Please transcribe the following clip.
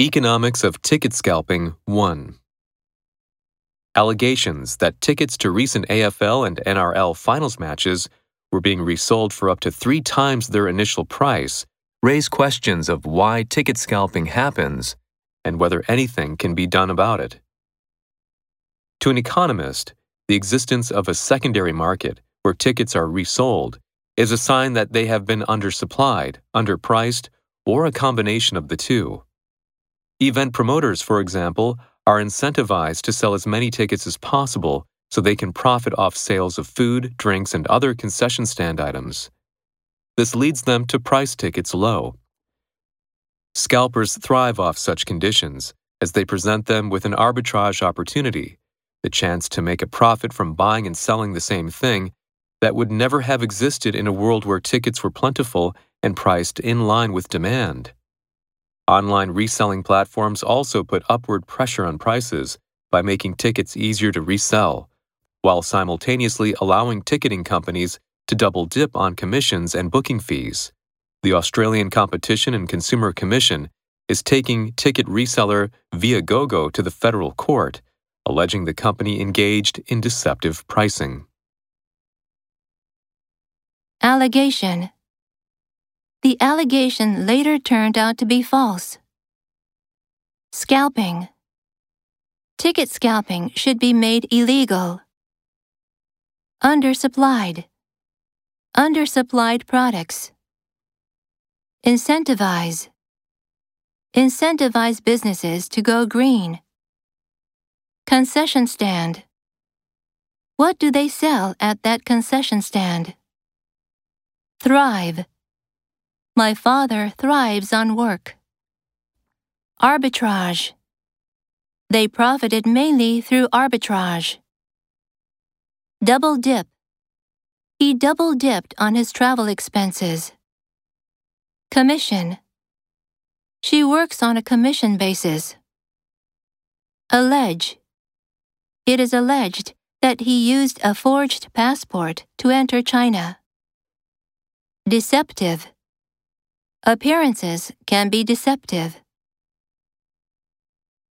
Economics of Ticket Scalping 1. Allegations that tickets to recent AFL and NRL finals matches were being resold for up to three times their initial price raise questions of why ticket scalping happens and whether anything can be done about it. To an economist, the existence of a secondary market where tickets are resold is a sign that they have been undersupplied, underpriced, or a combination of the two. Event promoters, for example, are incentivized to sell as many tickets as possible so they can profit off sales of food, drinks, and other concession stand items. This leads them to price tickets low. Scalpers thrive off such conditions as they present them with an arbitrage opportunity, the chance to make a profit from buying and selling the same thing that would never have existed in a world where tickets were plentiful and priced in line with demand. Online reselling platforms also put upward pressure on prices by making tickets easier to resell, while simultaneously allowing ticketing companies to double dip on commissions and booking fees. The Australian Competition and Consumer Commission is taking ticket reseller Viagogo to the federal court, alleging the company engaged in deceptive pricing. Allegation the allegation later turned out to be false. Scalping. Ticket scalping should be made illegal. Undersupplied. Undersupplied products. Incentivize. Incentivize businesses to go green. Concession stand. What do they sell at that concession stand? Thrive. My father thrives on work. Arbitrage. They profited mainly through arbitrage. Double dip. He double dipped on his travel expenses. Commission. She works on a commission basis. Allege. It is alleged that he used a forged passport to enter China. Deceptive. Appearances can be deceptive.